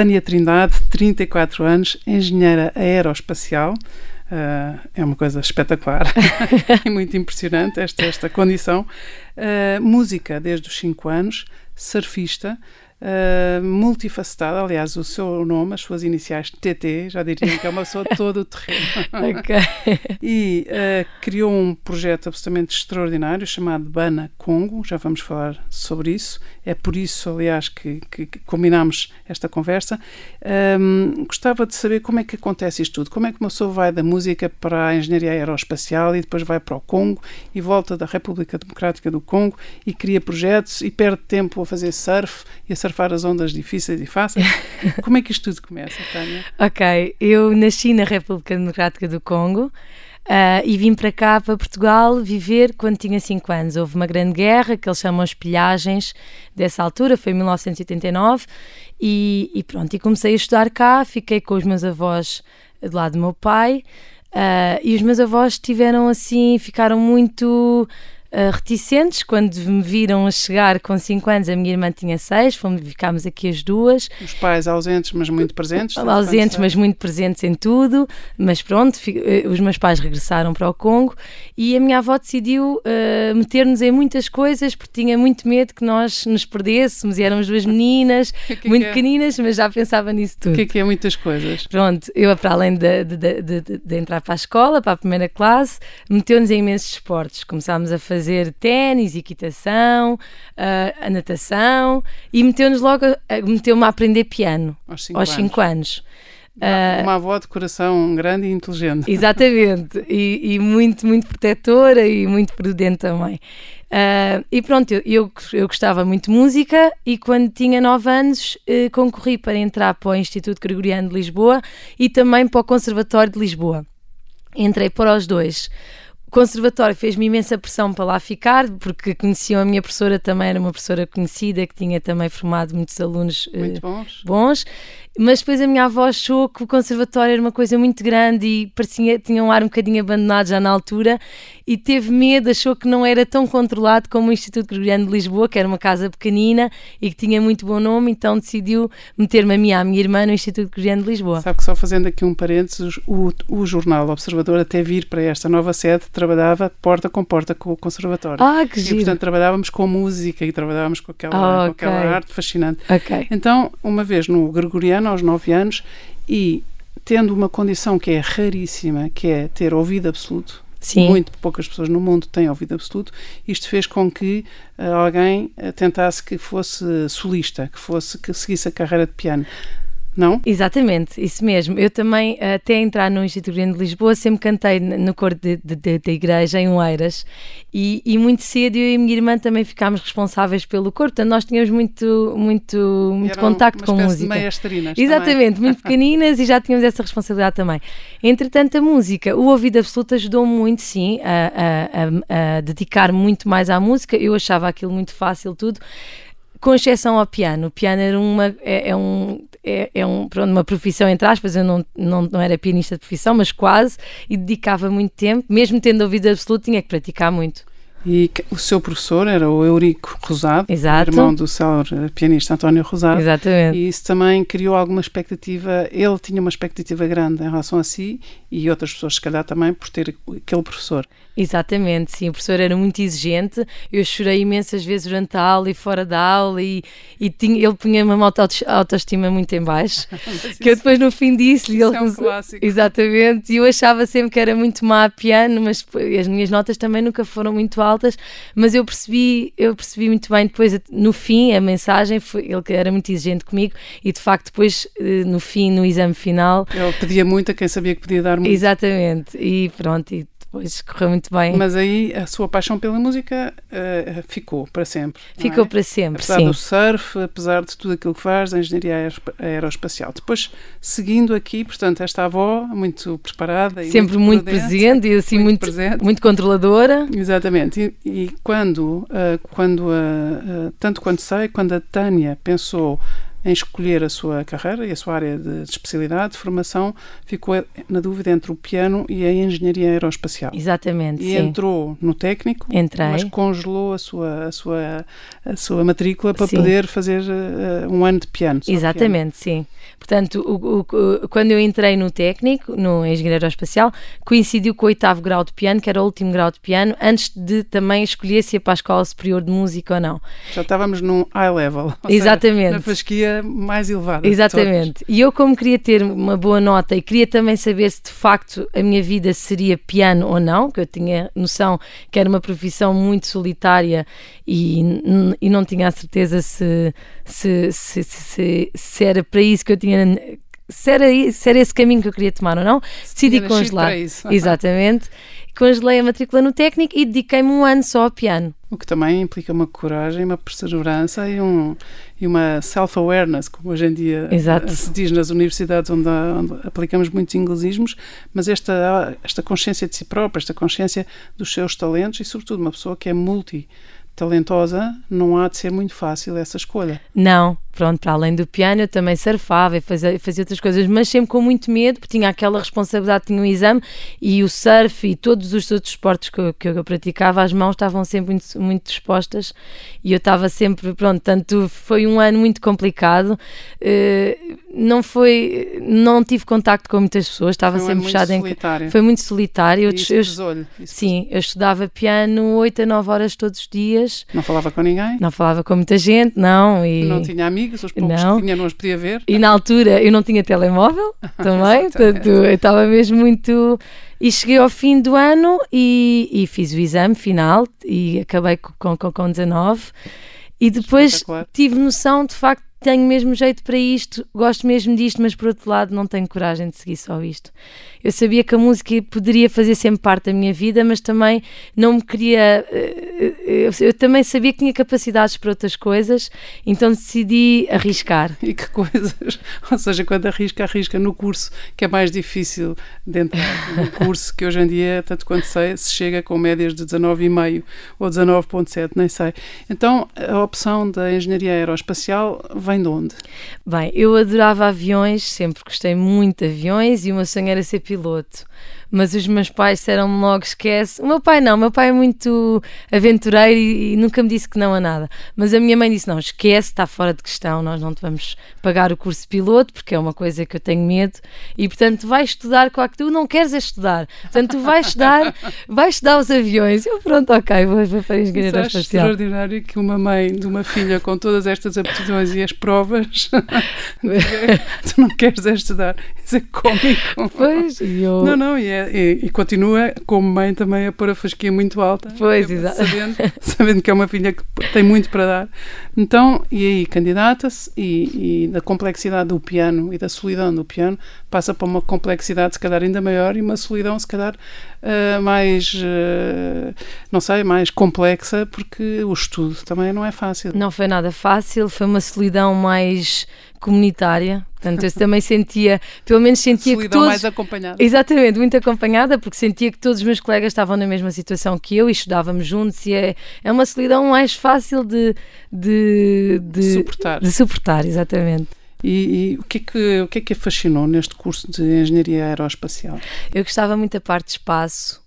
Tânia Trindade, 34 anos, engenheira aeroespacial. Uh, é uma coisa espetacular e muito impressionante esta, esta condição. Uh, música desde os 5 anos, surfista, uh, multifacetada. Aliás, o seu nome, as suas iniciais TT, já diriam que é uma pessoa todo o terreno. E uh, criou um projeto absolutamente extraordinário chamado Bana Congo. Já vamos falar sobre isso. É por isso, aliás, que, que, que combinámos esta conversa. Um, gostava de saber como é que acontece isto tudo. Como é que uma pessoa vai da música para a engenharia aeroespacial e depois vai para o Congo e volta da República Democrática do Congo e cria projetos e perde tempo a fazer surf e a surfar as ondas difíceis e fáceis. Como é que isto tudo começa, Tânia? Ok, eu nasci na República Democrática do Congo. Uh, e vim para cá, para Portugal, viver quando tinha 5 anos. Houve uma grande guerra, que eles chamam as pilhagens, dessa altura, foi em 1989, e, e pronto, e comecei a estudar cá, fiquei com os meus avós do lado do meu pai, uh, e os meus avós tiveram assim, ficaram muito uh, reticentes quando me viram a chegar com 5 anos. A minha irmã tinha 6, fomos, ficámos aqui as duas. Os pais ausentes, mas muito presentes. Ausentes, mas muito presentes em tudo. Mas pronto, uh, os meus pais regressaram para o Congo e a minha avó decidiu uh, meter-nos em muitas coisas porque tinha muito medo que nós nos perdêssemos e éramos duas meninas, que muito que é? pequeninas, mas já pensava nisso tudo. O que é que é muitas coisas? Pronto, eu para além de, de, de, de entrar para a escola, para a primeira classe, meteu-nos em imensos esportes. Começámos a fazer fazer ténis, equitação, uh, a natação e meteu-nos logo, meteu-me a aprender piano aos 5 anos. Cinco anos. Uma, uma avó de coração grande e inteligente. Exatamente, e, e muito, muito protetora e muito prudente também. Uh, e pronto, eu, eu, eu, gostava muito de música e quando tinha 9 anos uh, concorri para entrar para o Instituto Gregoriano de Lisboa e também para o Conservatório de Lisboa. Entrei para os dois. O conservatório fez-me imensa pressão para lá ficar, porque conheciam a minha professora também, era uma professora conhecida que tinha também formado muitos alunos muito bons. Uh, bons mas depois a minha avó achou que o conservatório era uma coisa muito grande e parecia, tinha um ar um bocadinho abandonado já na altura e teve medo, achou que não era tão controlado como o Instituto Gregoriano de Lisboa, que era uma casa pequenina e que tinha muito bom nome, então decidiu meter-me a mim e à minha irmã no Instituto Gregoriano de Lisboa. Sabe que só fazendo aqui um parênteses, o, o jornal Observador, até vir para esta nova sede, trabalhava porta com porta com o conservatório. Ah, que giro. E, portanto, trabalhávamos com música e trabalhávamos com aquela, okay. com aquela arte fascinante. Okay. Então, uma vez no Gregoriano, aos 9 anos, e tendo uma condição que é raríssima, que é ter ouvido absoluto, Sim. muito poucas pessoas no mundo têm ouvido absoluto, isto fez com que uh, alguém uh, tentasse que fosse solista, que fosse que seguisse a carreira de piano não? Exatamente, isso mesmo. Eu também, até entrar no Instituto Grande de Lisboa, sempre cantei no coro da igreja, em Oeiras, e, e, muito cedo eu e a minha irmã também ficámos responsáveis pelo coro, portanto nós tínhamos muito, muito, muito contacto com música. Exatamente, também. muito pequeninas e já tínhamos essa responsabilidade também. Entretanto, a música, o ouvido absoluto ajudou-me muito, sim, a, a, a, a dedicar muito mais à música. Eu achava aquilo muito fácil, tudo com exceção ao piano. O piano era uma, é, é um, é, é um, pronto, uma profissão, entre aspas, eu não, não, não era pianista de profissão, mas quase, e dedicava muito tempo, mesmo tendo ouvido absoluto, tinha que praticar muito. E o seu professor era o Eurico Rosado, Exato. irmão do célebre pianista António Rosado. Exatamente. E isso também criou alguma expectativa, ele tinha uma expectativa grande em relação a si e outras pessoas, se calhar, também por ter aquele professor. Exatamente, sim, o professor era muito exigente. Eu chorei imensas vezes durante a aula e fora da aula, e, e tinha, ele punha-me uma autoestima muito em baixo. que eu depois no fim disse-lhe. Ele, é um clássico. Exatamente, e eu achava sempre que era muito má a piano, mas as minhas notas também nunca foram muito altas. Mas eu percebi, eu percebi muito bem depois, no fim, a mensagem foi ele que era muito exigente comigo, e de facto, depois, eh, no fim, no exame final. Ele pedia muito a quem sabia que podia dar muito. Exatamente, e pronto. E depois correu muito bem. Mas aí a sua paixão pela música uh, ficou para sempre. Ficou é? para sempre, apesar sim. do surf, apesar de tudo aquilo que faz, a engenharia aeroespacial. Depois, seguindo aqui, portanto, esta avó muito preparada e sempre muito, muito presente e assim muito, muito, muito controladora. Exatamente. E, e quando, uh, quando uh, tanto quanto sei, quando a Tânia pensou em escolher a sua carreira e a sua área de especialidade, de formação, ficou na dúvida entre o piano e a engenharia aeroespacial. Exatamente. E sim. entrou no técnico, Entrei. mas congelou a sua, a sua, a sua matrícula para Sim. poder fazer uh, um ano de piano. Exatamente, sim. Portanto, o, o, quando eu entrei no técnico, no engenheiro aeroespacial, coincidiu com o oitavo grau de piano, que era o último grau de piano, antes de também escolher se ia para a escola superior de música ou não. Piano. Já estávamos num high level. Exatamente. Seja, na fasquia mais elevada. Exatamente. E eu, como queria ter uma boa nota e queria também saber se de facto a minha vida seria piano ou não, que eu tinha noção que era uma profissão muito solitária e, e não tinha a certeza se, se, se, se, se era para isso que eu tinha se era, se era esse caminho que eu queria tomar ou não, decidi congelar. Exatamente. Congelei a matrícula no técnico e dediquei-me um ano só ao piano. O que também implica uma coragem, uma perseverança e, um, e uma self-awareness, como hoje em dia Exato. se diz nas universidades onde, onde, aplicamos muitos inglesismos, mas esta, esta consciência de si própria, esta consciência dos seus talentos e, sobretudo, uma pessoa que é multi talentosa, não há de ser muito fácil essa escolha. Não, pronto, para além do piano eu também surfava e fazia, fazia outras coisas, mas sempre com muito medo, porque tinha aquela responsabilidade, tinha um exame e o surf e todos os outros esportes que eu, que eu praticava, as mãos estavam sempre muito, muito dispostas e eu estava sempre, pronto, tanto foi um ano muito complicado, uh, não foi, não tive contacto com muitas pessoas, estava foi um sempre fechada em solitário. Foi muito solitário. Eu, eu, sim, eu estudava piano 8 a 9 horas todos os dias. Não falava com ninguém? Não falava com muita gente, não. E... Não tinha amigos, os poucos não. que tinha não os podia ver. E na altura eu não tinha telemóvel também, portanto eu estava mesmo muito. E cheguei ao fim do ano e, e fiz o exame final e acabei com, com, com 19. E depois tive noção de facto tenho mesmo jeito para isto, gosto mesmo disto, mas por outro lado não tenho coragem de seguir só isto. Eu sabia que a música poderia fazer sempre parte da minha vida, mas também não me queria. Eu, eu também sabia que tinha capacidades para outras coisas, então decidi arriscar. E que coisas? Ou seja, quando arrisca, arrisca no curso, que é mais difícil de entrar no curso, que hoje em dia, tanto quanto sei, se chega com médias de 19,5 ou 19,7, nem sei. Então, a opção da engenharia aeroespacial vem de onde? Bem, eu adorava aviões, sempre gostei muito de aviões e o meu sonho era ser piloto. Mas os meus pais disseram-me logo: esquece. O meu pai não, o meu pai é muito aventureiro e, e, nunca me disse que não a nada. Mas a minha mãe disse: não, esquece, está fora de questão, nós não te vamos pagar o curso piloto porque é uma coisa que eu tenho medo e, portanto, vai estudar com a que tu não queres é estudar. Portanto, tu vais estudar, vais estudar os aviões. Eu, pronto, ok, vou, vou para a engenharia aeroespacial. É extraordinário que uma mãe de uma filha com todas estas aptidões e as provas, tu não queres é estudar. Isso é cómico. Pois, eu... Não, não, e, é, e, e, continua como mãe também a pôr a fasquia muito alta. Pois, exato. Sabendo, sabendo que é uma filha que tem muito para dar. Então, e aí candidata-se e, e da complexidade do piano e da solidão do piano passa para uma complexidade se calhar ainda maior e uma solidão se calhar uh, mais, uh, não sei, mais complexa porque o estudo também não é fácil. Não foi nada fácil, foi uma solidão mais comunitária. Portanto, eu também sentia, pelo menos sentia Solidão que todos... mais acompanhada. Exatamente, muito acompanhada, porque sentia que todos os meus colegas estavam na mesma situação que eu e estudávamos juntos e é, é uma solidão mais fácil de... De, de suportar. De suportar, exatamente. E, e, o, que é que, o que é que a fascinou neste curso de Engenharia Aeroespacial? Eu gostava muito da parte de espaço,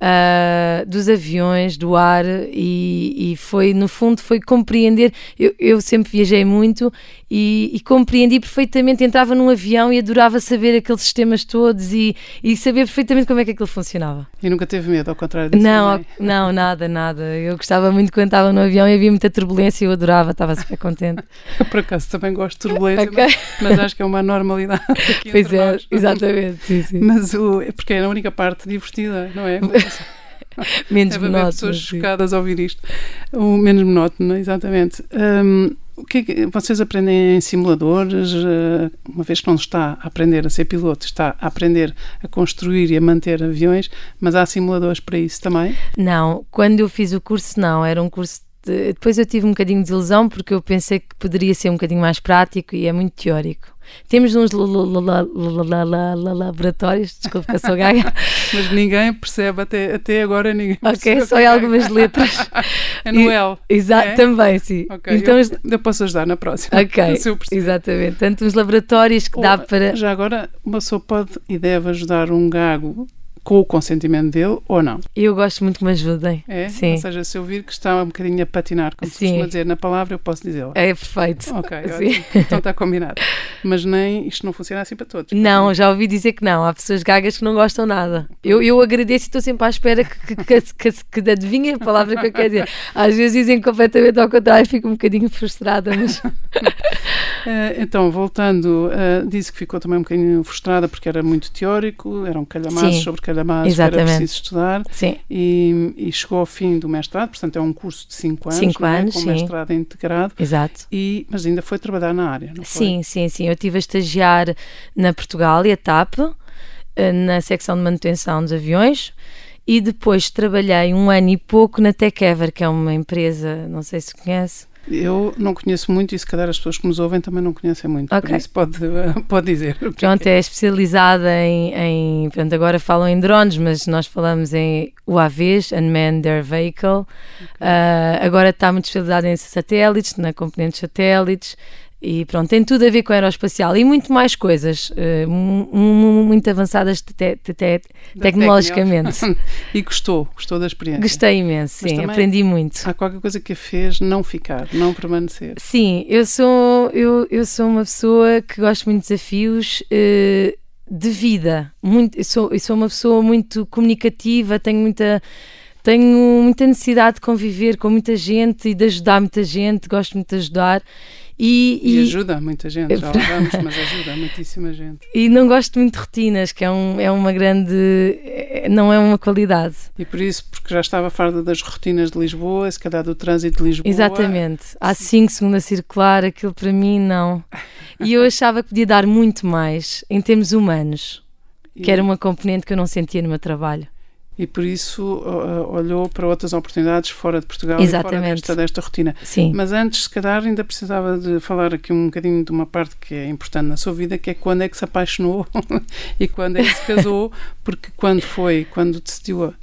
Uh, dos aviões, do ar e, e, foi, no fundo, foi compreender. Eu, eu sempre viajei muito e, e, compreendi perfeitamente. Entrava num avião e adorava saber aqueles sistemas todos e, e saber perfeitamente como é que aquilo funcionava. E nunca teve medo, ao contrário disso? Não, não, nada, nada. Eu gostava muito quando estava no avião e havia muita turbulência e eu adorava, estava super contente. por acaso, também gosto de turbulência, okay. mas, mas, acho que é uma normalidade. Aqui pois é, nós. exatamente. Sim, sim. Mas o, é porque é a única parte divertida, não é? menos Deve monótono. pessoas sim. chocadas a ouvir isto. O menos monótono, exatamente. Um, o que, é que vocês aprendem em simuladores? Uh, uma vez que não está a aprender a ser piloto, está a aprender a construir e a manter aviões, mas há simuladores para isso também? Não, quando eu fiz o curso, não. Era um curso de... Depois eu tive um bocadinho de ilusão porque eu pensei que poderia ser um bocadinho mais prático e é muito teórico. Temos uns laboratórios, desculpe que eu sou gaga. Mas ninguém percebe, até, até agora ninguém Ok, só em algumas letras. É no L. Exato, é? também, sim. Okay, então, eu, eu, posso ajudar na próxima. Ok, exatamente. Tanto uns laboratórios que dá para... Já agora, uma pessoa pode e deve ajudar um gago com o consentimento dele ou não. Eu gosto muito que me ajudem. É? Sim. Ou seja, se eu vir que está um bocadinho a patinar, como se costuma dizer na palavra, eu posso dizê-la. É perfeito. Ok, Sim. então está combinado. Mas nem isto não funciona assim para todos. Não, já ouvi dizer que não. Há pessoas gagas que não gostam nada. Eu, eu agradeço e estou sempre à espera que, que, que, que, que adivinhem a palavra que eu quero dizer. Às vezes dizem completamente ao contrário e fico um bocadinho frustrada, mas. Uh, então, voltando, uh, disse que ficou também um bocadinho frustrada porque era muito teórico, eram calhamaços sobre calhamaços que era preciso estudar. Sim. E, e, chegou ao fim do mestrado, portanto é um curso de 5 anos, cinco é? anos com sim. mestrado integrado. Exato. E, mas ainda foi trabalhar na área, não foi? Sim, sim, sim. Eu estive a estagiar na Portugal e a TAP, eh, na secção de manutenção dos aviões e depois trabalhei um ano e pouco na TechEver, que é uma empresa, não sei se conhece. Eu não conheço muito e se calhar as pessoas que nos ouvem também não conhecem muito, okay. por isso pode, pode dizer. Pronto, é especializada em, em, pronto, agora falam em drones, mas nós falamos em UAVs, Unmanned Air Vehicle, okay. uh, agora está muito especializada em satélites, na componentes satélites, e pronto, tem tudo a ver com aeroespacial e muito mais coisas, uh, muito avançadas te te te tecnologicamente. e gostou, gostou da experiência? Gostei imenso, sim, aprendi muito. Há qualquer coisa que a fez não ficar, não permanecer? Sim, eu sou, eu, eu sou uma pessoa que gosto muito de desafios. Uh, de vida, muito, eu, sou, eu sou uma pessoa muito comunicativa, tenho muita tenho muita necessidade de conviver com muita gente e de ajudar muita gente, gosto muito de ajudar e, e, e, ajuda muita gente, já vamos, mas ajuda muitíssima gente. E não gosto muito de rotinas, que é, um, é uma grande. não é uma qualidade. E por isso, porque já estava farda das rotinas de Lisboa, se calhar do trânsito de Lisboa. Exatamente. Há cinco segunda circular, aquilo para mim não. E eu achava que podia dar muito mais em termos humanos, que era uma componente que eu não sentia no meu trabalho e por isso uh, olhou para outras oportunidades fora de Portugal Exatamente. e fora desta, desta rotina. Sim. Mas antes, se calhar, ainda precisava de falar aqui um bocadinho de uma parte que é importante na sua vida, que é quando é que se apaixonou e quando é que se casou, porque quando foi, quando decidiu uh,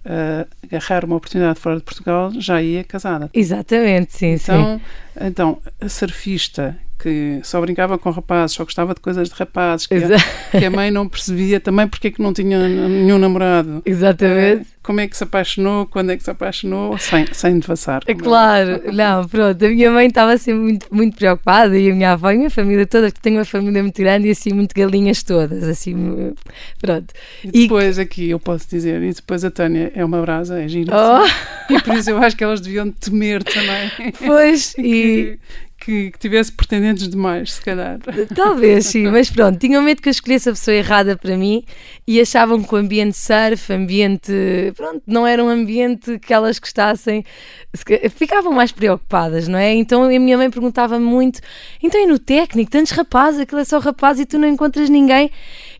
agarrar uma oportunidade fora de Portugal, já ia casada. Exatamente, sim, então, sim. Então, a surfista que só brincava com rapazes, só gostava de coisas de rapazes, que, a, que a mãe não percebia também porque é que não tinha nenhum namorado. Exatamente. Uh, como é que se apaixonou, quando é que se apaixonou, sem, sem devassar. É claro, não, pronto, a minha mãe estava assim muito, muito preocupada e a minha avó e a minha família toda, que tenho uma família muito grande e assim muito galinhas todas, assim, pronto. E depois e... aqui eu posso dizer, e depois a Tânia é uma brasa, é gira. Oh. E por isso eu acho que elas deviam temer também. Pois, e, que, que, tivesse pretendentes demais, se calhar. Talvez, sim, mas pronto, tinham medo que eu escolhesse a pessoa errada para mim e achavam que o ambiente surf, ambiente. Pronto, não era um ambiente que elas gostassem, ficavam mais preocupadas, não é? Então a minha mãe perguntava-me muito: então e no técnico, tantos rapazes, aquilo é só rapaz e tu não encontras ninguém.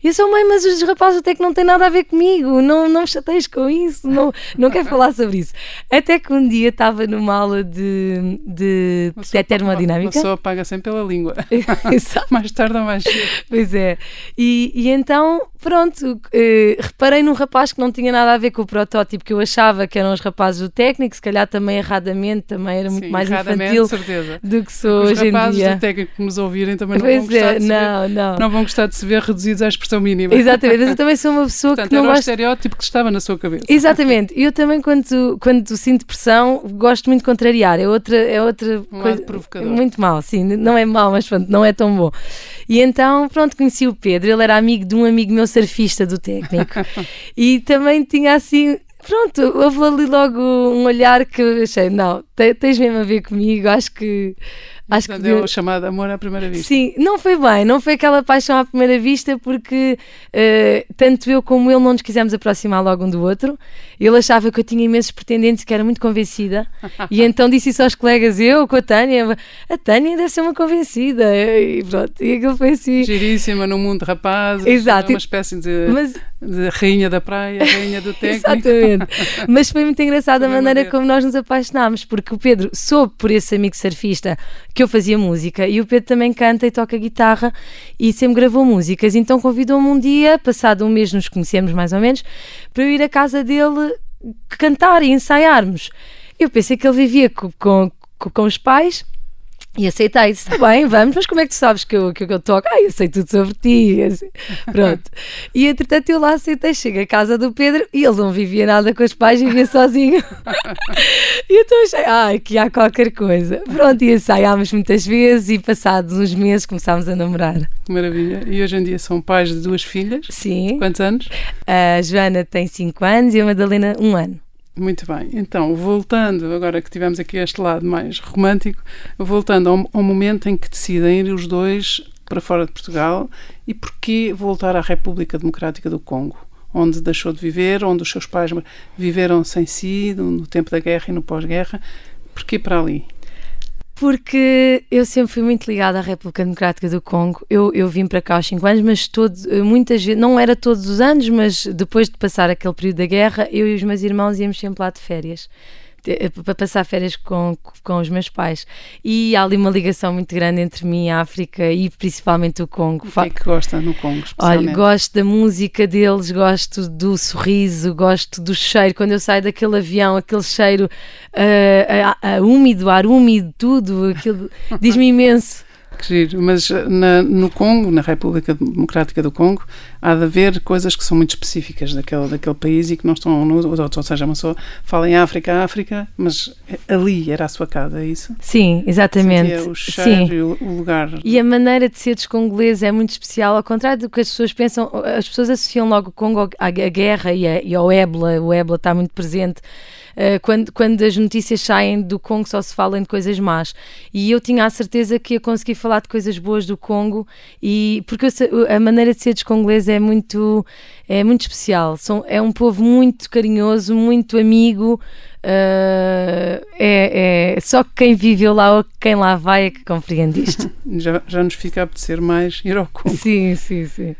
Eu sou mãe, mas os rapazes até que não têm nada a ver comigo, não, não me chateias com isso, não, não quero falar sobre isso. Até que um dia estava numa aula de, de, de termodinâmica. Uma pessoa paga sempre pela língua. mais tarde ou mais cedo. Pois é. E, e então, pronto, eh, reparei num rapaz que não tinha nada a ver com o protótipo que eu achava que eram os rapazes do técnico, se calhar também erradamente, também era muito Sim, mais infantil certeza. do que sou Porque hoje em dia. Os rapazes do técnico que nos ouvirem também não vão gostar é, de se não, ver, não. não vão gostar de se ver reduzidos à expressão mínima. Exatamente, mas eu também sou uma pessoa Portanto, que não era o estereótipo que estava na sua cabeça. Exatamente, eu também quando, quando sinto pressão gosto muito de contrariar, é outra, é outra um coisa provocador. muito mal, sim, não é mau, mas pronto, não é tão bom. E então, pronto, conheci o Pedro, ele era amigo de um amigo meu surfista do técnico. E também tinha assim pronto, houve ali logo um olhar que achei, não, tens mesmo a ver comigo, acho que Acho que deu o chamado amor à primeira vista. Sim, não foi bem, não foi aquela paixão à primeira vista, porque uh, tanto eu como ele não nos quisemos aproximar logo um do outro. Ele achava que eu tinha imensos pretendentes, que era muito convencida, e então disse isso aos colegas, eu com a Tânia, a Tânia deve ser uma convencida, e pronto, e aquilo foi assim. Giríssima no mundo de rapazes, Exato. uma espécie de, Mas... de rainha da praia, rainha do técnico. Exatamente. Mas foi muito engraçada a maneira como nós nos apaixonámos, porque o Pedro soube por esse amigo surfista que eu fazia música e o Pedro também canta e toca guitarra e sempre gravou músicas. Então convidou-me um dia, passado um mês nos conhecemos mais ou menos, para eu ir à casa dele cantar e ensaiarmos. Eu pensei que ele vivia com, com, com os pais e aceitei, disse, está bem, vamos, mas como é que tu sabes que eu, que eu toco? Ah, eu sei tudo sobre ti. Assim, pronto. E entretanto eu lá aceitei, chego à casa do Pedro e ele não vivia nada com os pais, vivia sozinho. e então achei, ah, aqui há qualquer coisa. Pronto, e ensaiámos muitas vezes e passados uns meses começámos a namorar. Maravilha. E hoje em dia são pais de duas filhas? Sim. Quantos anos? A Joana tem 5 anos e a Madalena um ano. Muito bem. Então, voltando, agora que tivemos aqui este lado mais romântico, voltando ao, ao, momento em que decidem ir os dois para fora de Portugal e porquê voltar à República Democrática do Congo, onde deixou de viver, onde os seus pais viveram sem si, no tempo da guerra e no pós-guerra. Porquê para ali? Porque eu sempre fui muito ligada à República Democrática do Congo. Eu, eu vim para cá aos 5 anos, mas todo, muitas vezes, não era todos os anos, mas depois de passar aquele período da guerra, eu e os meus irmãos íamos sempre lá de férias. Eh, para passar férias com, com os meus pais. E há ali uma ligação muito grande entre mim e a África e principalmente o Congo. O que é que gosta no Congo, Olha, gosto da música deles, gosto do sorriso, gosto do cheiro. Quando eu saio daquele avião, aquele cheiro uh, uh, úmido, ar úmido, tudo, diz-me imenso. Que giro. Mas eh, na, no Congo, na República Democrática do Congo, há de haver coisas que são muito específicas daquele, daquele país e que não estão no. Ou seja, uma pessoa fala em África, África, mas ali era a sua casa, é isso? Sim, exatamente. Sentia o cheiro Sim. e o, o, lugar. E a maneira de ser dos congoleses é muito especial, ao contrário do que as pessoas pensam, as pessoas associam logo o Congo à, à guerra e, a, e ao ébola, o ébola está muito presente. Uh, quando, quando as notícias saem do Congo só se falam de coisas más. E eu tinha a certeza que ia conseguir falar de coisas boas do Congo, e porque eu, a maneira de ser dos congoleses é muito, é muito especial. São, é um povo muito carinhoso, muito amigo. Uh, é, é, só quem viveu lá ou quem lá vai é que compreende isto. já, já nos fica a apetecer mais ir ao Congo. Sim, sim, sim.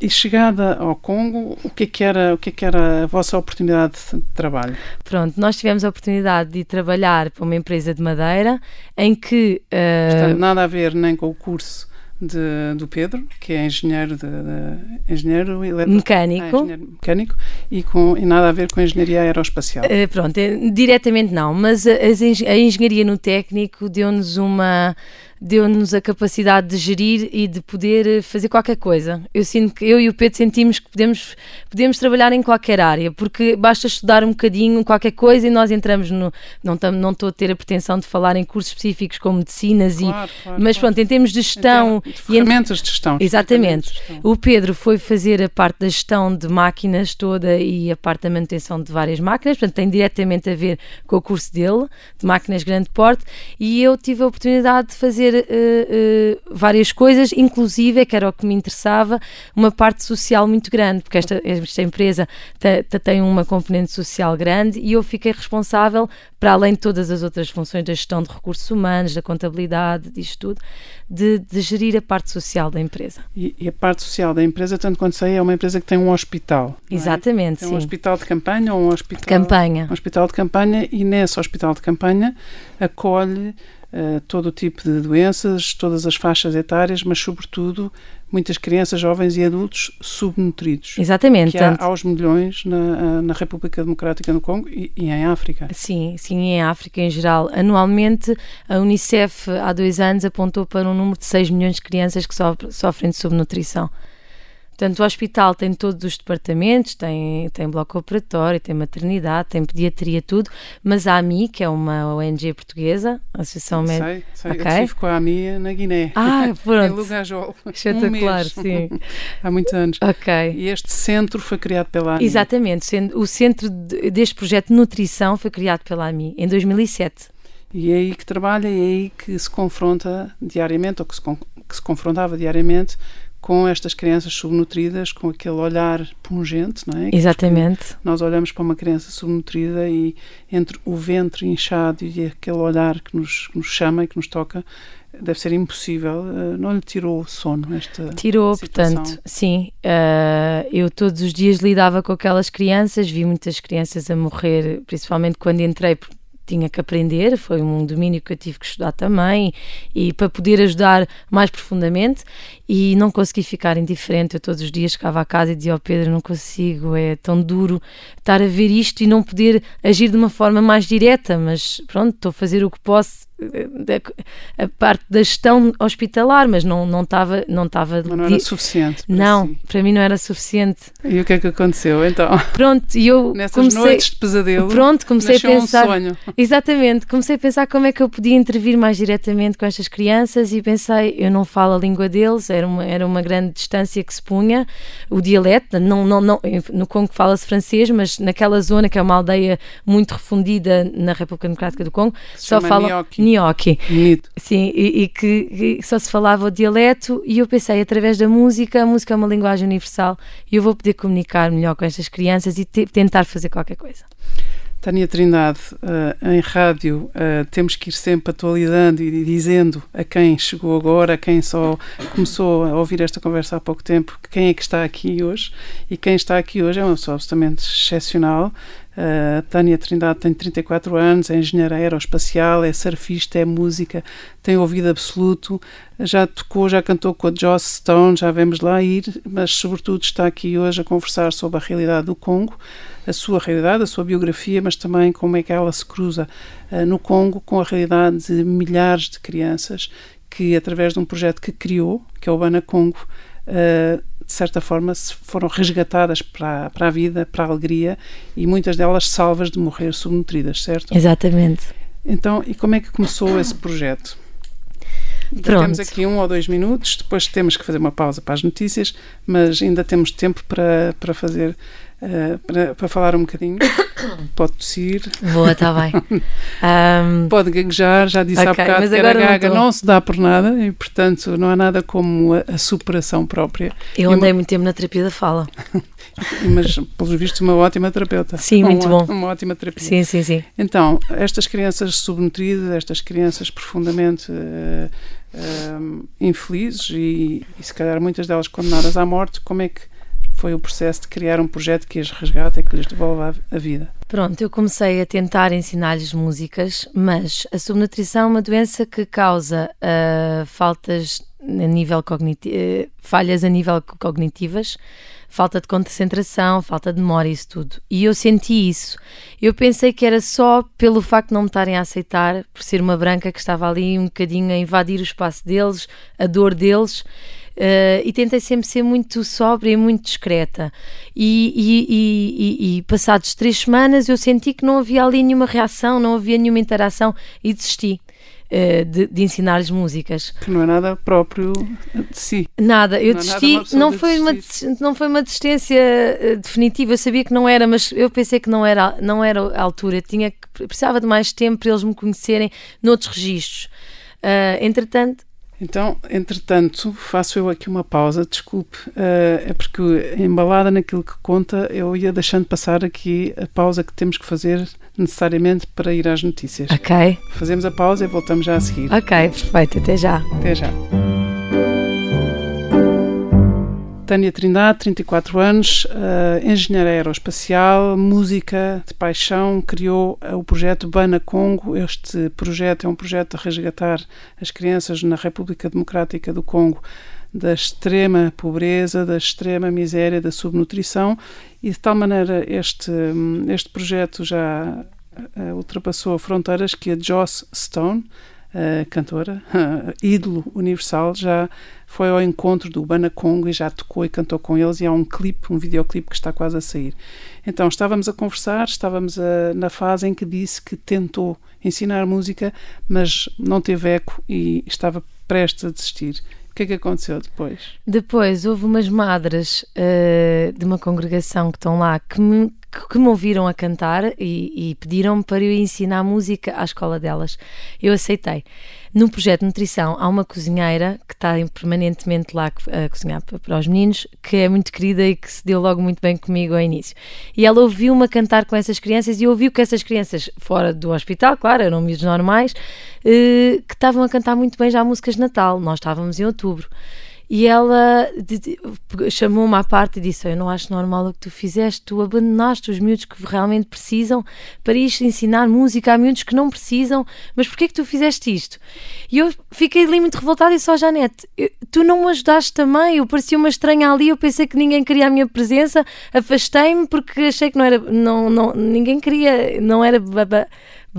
E chegada ao Congo, o que, é que era, o que é que era a vossa oportunidade de trabalho? Pronto, nós tivemos a oportunidade de trabalhar para uma empresa de madeira em que. Uh... Portanto, nada a ver nem com o curso de, do Pedro, que é engenheiro, de, de engenheiro mecânico. Ah, engenheiro mecânico e, com, e nada a ver com a engenharia aeroespacial. Uh, pronto, é, diretamente não, mas a, a engenharia no técnico deu-nos uma deu-nos a capacidade de gerir e de poder eh, fazer qualquer coisa. Eu sinto que eu e o Pedro sentimos que podemos, podemos trabalhar em qualquer área, porque basta estudar um bocadinho qualquer coisa e nós entramos no. Não, tam, não estou a ter a pretensão de falar em cursos específicos como medicinas, claro, e, claro, mas pronto, em termos de gestão. De ferramentas de gestão. Exatamente. De gestão. O Pedro foi fazer a parte da gestão de máquinas toda e a parte da manutenção de várias máquinas, portanto tem diretamente a ver com o curso dele, de máquinas grande porte, e eu tive a oportunidade de fazer uh, uh, várias coisas, inclusive, que era o que me interessava, uma parte social muito grande, porque esta, esta empresa tem uma componente social grande e eu fiquei responsável, para além de todas as outras funções da gestão de recursos humanos, da contabilidade, disto tudo, de, de gerir a parte social da empresa. E, e, a parte social da empresa, tanto quanto sei, é uma empresa que tem um hospital. É? Exatamente. Tem um hospital de campanha ou um hospital. De campanha. Um hospital de campanha e nesse hospital de campanha acolhe uh, todo o tipo de doenças, todas as faixas etárias, mas sobretudo muitas crianças, jovens e adultos subnutridos. Exatamente. Que há aos milhões na, eh, na República Democrática do Congo e, e, em África. Sim, sim, em África em geral. Anualmente, a Unicef há dois anos apontou para um número de 6 milhões de crianças que sofrem de subnutrição. Portanto, o hospital tem todos os departamentos, tem, tem bloco operatório, tem maternidade, tem pediatria, tudo, mas a AMI, que é uma ONG portuguesa, Associação Médica... Sei, sei, okay. eu estive com a AMI na Guiné. Ah, pronto. em Lugajol. Espetacular, um sim. Há muitos anos. Ok. E este centro foi criado pela AMI. Exatamente, o centro deste projeto de nutrição foi criado pela AMI em 2007. E é aí que trabalha, e é aí que se confronta diariamente, ou que se, que se confrontava diariamente com estas crianças subnutridas, com aquele olhar pungente, não é? Exatamente. Nós olhamos para uma criança subnutrida e entre o ventre inchado e aquele olhar que nos, que nos chama e que nos toca, deve ser impossível. Eh, não lhe tirou o sono esta Tirou, situação. portanto, sim. Uh, eu todos os dias lidava com aquelas crianças, vi muitas crianças a morrer, principalmente quando entrei tinha que aprender, foi um domínio que eu tive que estudar também e para poder ajudar mais profundamente e não consegui ficar indiferente. Eu todos os dias chegava a casa e dizia ao oh, Pedro: Não consigo, é tão duro estar a ver isto e não poder agir de uma forma mais direta, mas pronto, estou a fazer o que posso a parte da gestão hospitalar, mas não não estava não estava não era suficiente. Para não, si. para mim não era suficiente. E o que é que aconteceu então? Pronto, e eu nessas comecei, noites de pesadelo. Pronto, comecei a pensar. Um sonho. Exatamente, comecei a pensar como é que eu podia intervir mais diretamente com estas crianças e pensei, eu não falo a língua deles, era uma era uma grande distância que se punha, o dialeto, não não não no Congo fala-se francês, mas naquela zona que é uma aldeia muito refundida na República Democrática do Congo, se só fala Nhoque. Bonito. Sim, e, e que, que, só se falava o dialeto, e eu pensei, através da música, a música é uma linguagem universal, e eu vou poder comunicar melhor com estas crianças e te, tentar fazer qualquer coisa. Tânia Trindade, uh, em rádio uh, temos que ir sempre atualizando e dizendo a quem chegou agora, a quem só começou a ouvir esta conversa há pouco tempo, quem é que está aqui hoje. E quem está aqui hoje é uma pessoa absolutamente excepcional, Uh, Tânia Trindade tem 34 anos, é engenheira aeroespacial, é surfista, é música, tem ouvido absoluto, já tocou, já cantou com a Joss Stone, já vemos lá ir, mas sobretudo está aqui hoje a conversar sobre a realidade do Congo, a sua realidade, a sua biografia, mas também como é que ela se cruza uh, no Congo com a realidade de milhares de crianças que, através de um projeto que criou, que é o Bana Congo, uh, de certa forma, foram resgatadas para, para a vida, para a alegria e muitas delas salvas de morrer subnutridas, certo? Exatamente. Então, e como é que começou esse projeto? Pronto. Temos aqui um ou dois minutos, depois temos que fazer uma pausa para as notícias, mas ainda temos tempo para, para fazer Uh, para, para, falar um bocadinho. Pode tossir. Boa, está bem. Um, Pode gaguejar, já disse okay, há bocado que a gaga não, não, se dá por nada e, portanto, não há nada como a, a superação própria. Eu andei uma... muito tempo na terapia da fala. Mas, pelos vistos, uma ótima terapeuta. Sim, uma, muito bom. Uma ótima terapia. Sim, sim, sim. Então, estas crianças subnutridas, estas crianças profundamente uh, uh, infelizes e, e, se calhar, muitas delas condenadas à morte, como é que foi o processo de criar um projeto que as resgata e que lhes devolva a vida? Pronto, eu comecei a tentar ensinar-lhes músicas, mas a subnutrição é uma doença que causa uh, faltas a nível cognitivo, uh, falhas a nível cognitivas, falta de concentração, falta de memória, isso tudo. E eu senti isso. Eu pensei que era só pelo facto de não me estarem a aceitar, por ser uma branca que estava ali um bocadinho a invadir o espaço deles, a dor deles. Uh, e tentei sempre ser muito sóbria e muito discreta. E, e, e, e, passados três semanas eu senti que não havia ali nenhuma reação, não havia nenhuma interação e desisti. Uh, de, de ensinar-lhes músicas. Que não é nada próprio de si. Nada, eu não é desisti, é não, foi uma, não foi uma desistência uh, definitiva, eu sabia que não era, mas eu pensei que não era, não era a altura, tinha, precisava de mais tempo para eles me conhecerem noutros registros. Uh, entretanto, então, entretanto, faço eu aqui uma pausa, desculpe, uh, é porque embalada naquilo que conta, eu ia deixando passar aqui a pausa que temos que fazer necessariamente para ir às notícias. Ok. Fazemos a pausa e voltamos já a seguir. Ok, perfeito, até já. Até já. Tânia Trindade, 34 anos, uh, engenheira aeroespacial, música de paixão, criou uh, o projeto Bana Congo. Este projeto é um projeto de resgatar as crianças na República Democrática do Congo da extrema pobreza, da extrema miséria, da subnutrição e de tal maneira este, este projeto já uh, ultrapassou fronteiras que a Joss Stone, uh, cantora, uh, ídolo universal, já foi ao encontro do Bana Congo e já tocou e cantou com eles e há um clipe, um videoclipe que está quase a sair. Então estávamos a conversar, estávamos a, na fase em que disse que tentou ensinar música, mas não teve eco e estava prestes a desistir. O que é que aconteceu depois? Depois houve umas madres uh, de uma congregação que estão lá que me, que me ouviram a cantar e, e pediram-me para eu ensinar música à escola delas. Eu aceitei. No projeto de nutrição há uma cozinheira que está permanentemente lá a cozinhar para os meninos, que é muito querida e que se deu logo muito bem comigo ao início. E ela ouviu-me cantar com essas crianças e ouviu que essas crianças, fora do hospital, claro, eram miúdos normais, eh, que estavam a cantar muito bem já músicas de Natal. Nós estávamos em outubro. E ela chamou-me à parte e disse: Eu não acho normal o que tu fizeste, tu abandonaste os miúdos que realmente precisam para ir ensinar música a miúdos que não precisam, mas porquê que tu fizeste isto? E eu fiquei ali muito revoltada e só, Janete, tu não me ajudaste também, eu parecia uma estranha ali, eu pensei que ninguém queria a minha presença, afastei-me porque achei que não era, não, não, ninguém queria, não era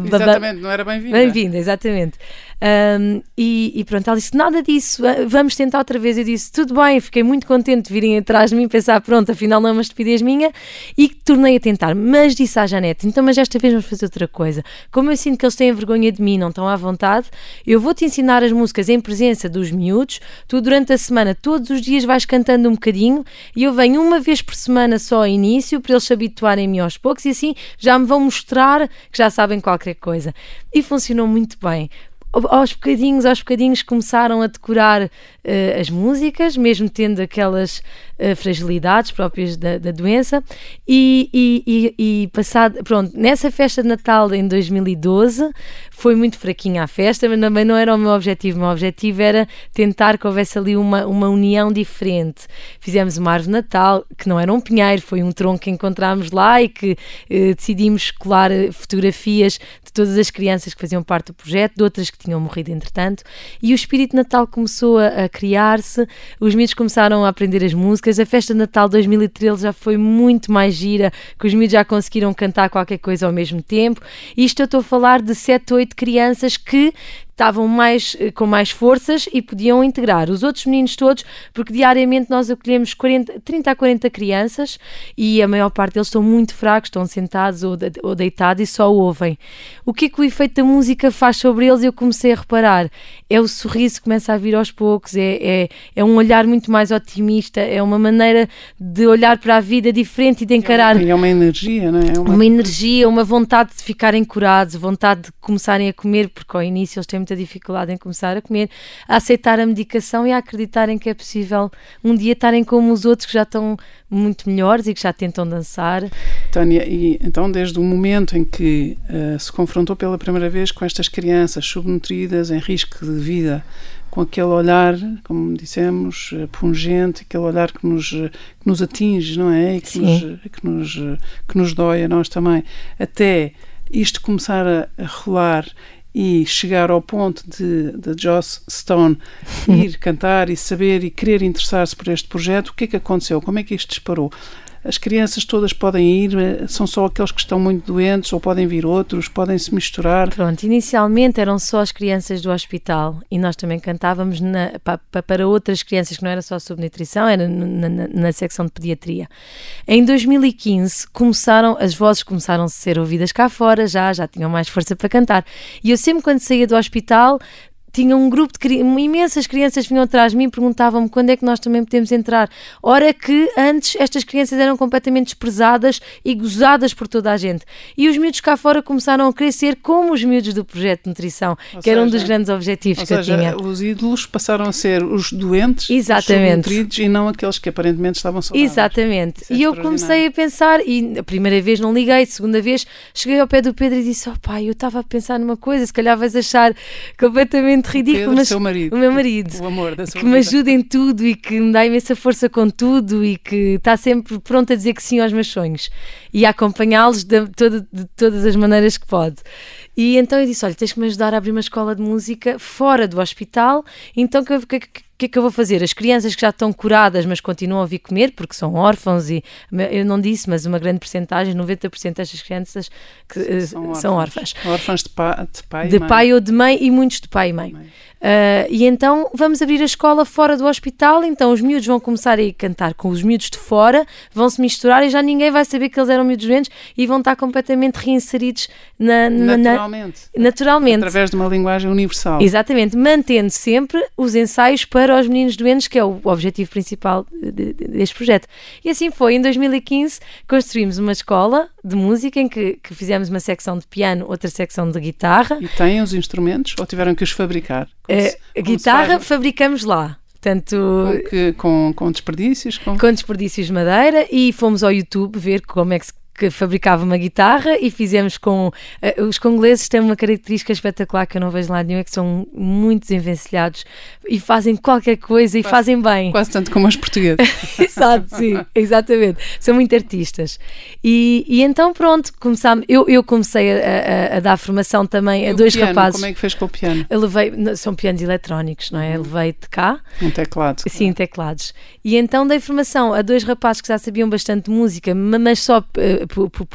Exatamente, não era bem-vinda. Bem-vinda, exatamente. Um, e, e, pronto, ela disse: Nada disso, vamos tentar outra vez. Eu disse: Tudo bem, fiquei muito contente de virem atrás de mim, pensar: Pronto, afinal não é uma estupidez minha. E tornei a tentar. Mas disse à Janete: Então, mas esta vez vamos fazer outra coisa. Como eu sinto que eles têm vergonha de mim, não estão à vontade, eu vou-te ensinar as músicas em presença dos miúdos. Tu, durante a semana, todos os dias vais cantando um bocadinho e eu venho uma vez por semana só ao início para eles se habituarem a mim aos poucos e assim já me vão mostrar que já sabem qualquer coisa. E funcionou muito bem aos bocadinhos, aos bocadinhos começaram a decorar uh, as músicas, mesmo tendo aquelas uh, fragilidades próprias da, da doença. E, e, e, e, passado, pronto, nessa festa de Natal em 2012 foi muito fraquinha a festa, mas também não era o meu objetivo. O meu objetivo era tentar que houvesse ali uma, uma união diferente. Fizemos uma árvore de Natal, que não era um pinheiro, foi um tronco que encontramos lá e que uh, decidimos colar fotografias de todas as crianças que faziam parte do projeto, de outras que tinham morrido entretanto, e o espírito de Natal começou a, a criar-se, os miúdos começaram a aprender as músicas, a festa de Natal 2013 já foi muito mais gira, que os miúdos já conseguiram cantar qualquer coisa ao mesmo tempo, isto eu estou a falar de 7, 8 crianças que estavam mais, eh, com mais forças e podiam integrar os outros meninos todos, porque diariamente nós acolhemos 40, 30 a 40 crianças e a maior parte deles estão muito fracos, estão sentados ou, de, ou deitados e só ouvem. O que é que o efeito da música faz sobre eles? Eu comecei a reparar. É o sorriso que começa a vir aos poucos, é, é, é um olhar muito mais otimista, é uma maneira de olhar para a vida diferente e de encarar. É uma energia, não é? é uma... uma energia, uma vontade de ficarem curados, vontade de começarem a comer, porque ao início eles têm muita dificuldade em começar a comer, a aceitar a medicação e a acreditarem que é possível um dia estarem como os outros que já estão muito melhores e que já tentam dançar. Tânia, e então desde o momento em que uh, se confrontou pela primeira vez com estas crianças subnutridas, em risco de vida, com aquele olhar, como dissemos, eh, pungente, aquele olhar que nos, que nos atinge, não é? E que, nos, que, nos, que nos dói a nós também, até isto começar a, a rolar e chegar ao ponto de, de Joss Stone ir cantar e saber e querer interessar-se por este projeto, o que é que aconteceu? Como é que isto disparou? As crianças todas podem ir, eh, são só aqueles que estão muito doentes ou podem vir outros, podem se misturar? Pronto, inicialmente eram só as crianças do hospital e nós também cantávamos na, para, outras crianças que não era só subnutrição, era na, na, na, secção de pediatria. Em 2015 começaram, as vozes começaram a ser ouvidas cá fora, já, já tinham mais força para cantar. E eu sempre quando saía do hospital tinha um grupo de imensas crianças vinham atrás de mim e perguntavam-me quando é que nós também podemos entrar. Ora que antes estas crianças eram completamente desprezadas e gozadas por toda a gente. E os miúdos cá fora começaram a crescer como os miúdos do projeto de nutrição, ou que seja, era um dos grandes objetivos que seja, eu tinha. Os ídolos passaram a ser os doentes, Exatamente. os e não aqueles que aparentemente estavam saudáveis. Exatamente. É e eu comecei a pensar, e a primeira vez não liguei, a segunda vez cheguei ao pé do Pedro e disse: Oh pai, eu estava a pensar numa coisa, se calhar vais achar completamente muito ridículo, Pedro, mas seu marido, o meu marido, o amor da sua que vida. me ajuda em tudo e que me dá imensa força com tudo e que está sempre pronto a dizer que sim aos meus sonhos e a acompanhá-los de, de, de todas as maneiras que pode. E então eu disse: Olha, tens que me ajudar a abrir uma escola de música fora do hospital. Então, o que, que, que, é que eu vou fazer? As crianças que já estão curadas, mas continuam a vir comer, porque são órfãos, e eu não disse, mas uma grande porcentagem, 90% destas crianças que, Sim, são, órfãos. são órfãs. Órfãs de, pa, de pai de pai ou de mãe, e muitos de pai e mãe. mãe. Uh, e então vamos abrir a escola fora do hospital, então os miúdos vão começar a cantar com os miúdos de fora, vão se misturar e já ninguém vai saber que eles eram miúdos doentes e vão estar completamente reinseridos na, na, naturalmente. Na, naturalmente. Através de uma linguagem universal. Exatamente, mantendo sempre os ensaios para os meninos doentes, que é o objetivo principal de, de, deste projeto. E assim foi, em 2015 construímos uma escola de música em que, que fizemos uma secção de piano, outra secção de guitarra. E têm os instrumentos ou tiveram que os fabricar? Eh, a guitarra fabricamos lá. Portanto, com, que, com, com desperdícios? Com... com desperdícios de madeira e fomos ao YouTube ver como é que se que fabricava uma guitarra e fizemos com. Uh, os congoleses têm uma característica espetacular que eu não vejo lá nenhum, é que são muito desenvencilhados e fazem qualquer coisa e quase, fazem bem. Quase tanto como os portugueses. Exato, sim, exatamente. São muito artistas. E, e então, pronto, começámos. Eu, eu comecei a, a, a dar formação também e a dois piano, rapazes. Como é que fez com o piano? Eu levei, são pianos eletrónicos, não é? Eu levei de cá. Um teclado. Sim, teclados. E então dei formação a dois rapazes que já sabiam bastante música, mas só por, por,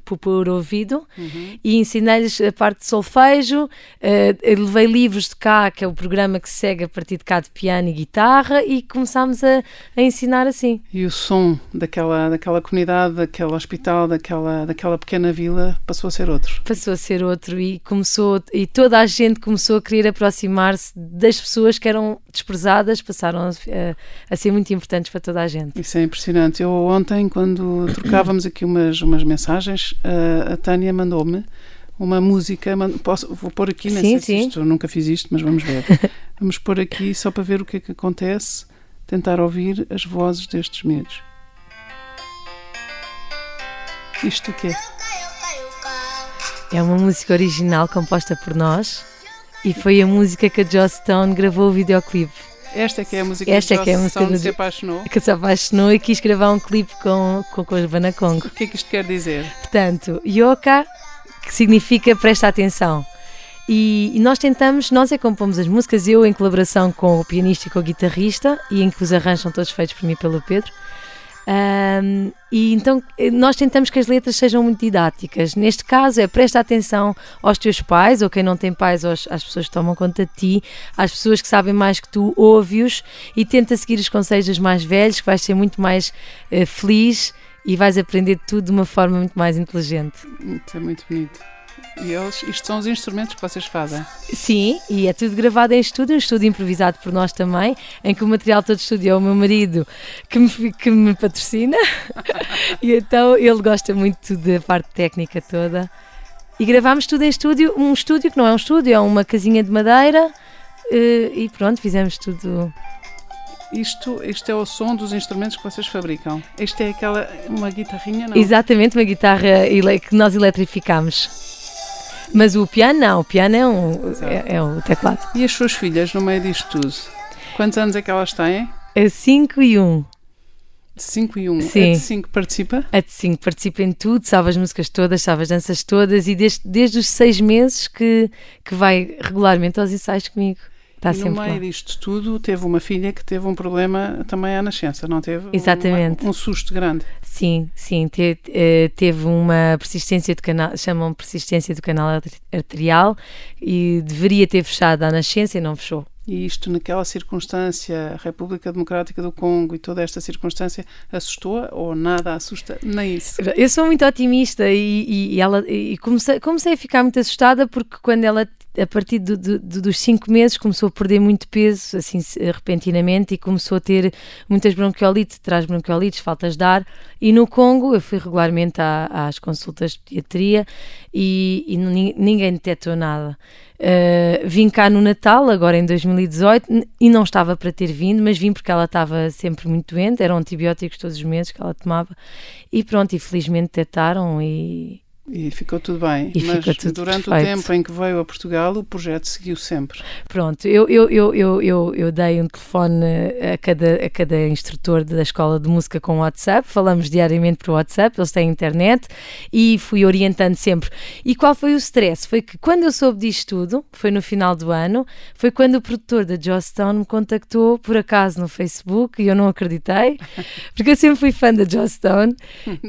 por, por ouvido, uhum. e ensinei-lhes a parte de solfejo. Uh, levei livros de cá, que é o programa que se segue a partir de cá de piano e guitarra, e começámos a, a ensinar assim. E o som daquela, daquela comunidade, daquele hospital, daquela, daquela pequena vila passou a ser outro? Passou a ser outro, e começou, e toda a gente começou a querer aproximar-se das pessoas que eram desprezadas, passaram a, a ser muito importantes para toda a gente. Isso é impressionante. Eu ontem, quando trocávamos aqui umas, umas mensagens, a, a Tânia mandou-me uma música. Posso, vou pôr aqui, não sim, sei sim. isto, nunca fiz isto, mas vamos ver. vamos pôr aqui só para ver o que é que acontece, tentar ouvir as vozes destes medos. Isto o quê? É uma música original composta por nós e foi a música que a Joss Stone gravou o videoclipe. Esta é que é a música Esta que, é que é a música do... se apaixonou. Que se apaixonou e quis gravar um clipe com, com, com os Banacongo. O que é que isto quer dizer? Portanto, Yoka, que significa presta atenção. E, e, nós tentamos, nós é que compomos as músicas, eu em colaboração com o pianista e com o guitarrista, e em que os arranjos são todos feitos por mim e pelo Pedro. Um, e então eh, nós tentamos que as letras sejam muito didáticas. Neste caso é presta atenção aos teus pais, ou quem não tem pais, aos, às pessoas que tomam conta de ti, às pessoas que sabem mais que tu, ouve-os e tenta seguir os conselhos dos mais velhos, que vais ser muito mais uh, feliz e vais aprender tudo de uma forma muito mais inteligente. Isso é muito bonito. E eles, isto são os instrumentos que vocês fazem? Sim, e é tudo gravado em estúdio, um estúdio improvisado por nós também, em que o material todo estúdio é o meu marido que me, que me patrocina. e então ele gosta muito da parte técnica toda. E gravámos tudo em estúdio, um estúdio que não é um estúdio, é uma casinha de madeira. Eh, e pronto, fizemos tudo. Isto, isto é o som dos instrumentos que vocês fabricam. Isto é aquela, uma guitarrinha, não? Exatamente, uma guitarra que nós eletrificamos. Mas o piano não, o piano é, um, é, é o teclado. E as suas filhas no meio disto tudo? Quantos anos é que elas têm? É 5 e 1. Um. 5 e 1. Um. Sim. A de 5 participa? A de 5 participa em tudo, sabe as músicas todas, sabe as danças todas e desde, desde os 6 meses que, que vai regularmente aos ensaios comigo. Está e no meio lá. disto tudo, teve uma filha que teve um problema também à nascença, não teve? Exatamente. Um, um susto grande. Sim, sim. Te, eh, teve uma persistência do canal, chamam persistência do canal arterial e deveria ter fechado à nascença e não fechou. E isto, naquela circunstância, a República Democrática do Congo e toda esta circunstância, assustou ou nada assusta? Nem isso. Eu sou muito otimista e, e, e ela, e comecei, comecei a ficar muito assustada porque quando ela a partir do, do, dos cinco meses começou a perder muito peso, assim, repentinamente, e começou a ter muitas bronquiolites, traz bronquiolites, faltas de ar. E no Congo, eu fui regularmente à, às consultas de pediatria e, e ninguém detectou nada. Uh, vim cá no Natal, agora em 2018, e não estava para ter vindo, mas vim porque ela estava sempre muito doente, eram antibióticos todos os meses que ela tomava, e pronto, e felizmente detectaram e e ficou tudo bem. E Mas tudo durante perfeito. o tempo em que veio a Portugal, o projeto seguiu sempre. Pronto, eu, eu, eu, eu, eu, eu dei um telefone a cada, a cada instrutor da escola de música com WhatsApp, falamos diariamente por WhatsApp, eles têm internet e fui orientando sempre. E qual foi o stress? Foi que quando eu soube disto tudo, foi no final do ano, foi quando o produtor da Jostown me contactou por acaso no Facebook e eu não acreditei, porque eu sempre fui fã da Jostown.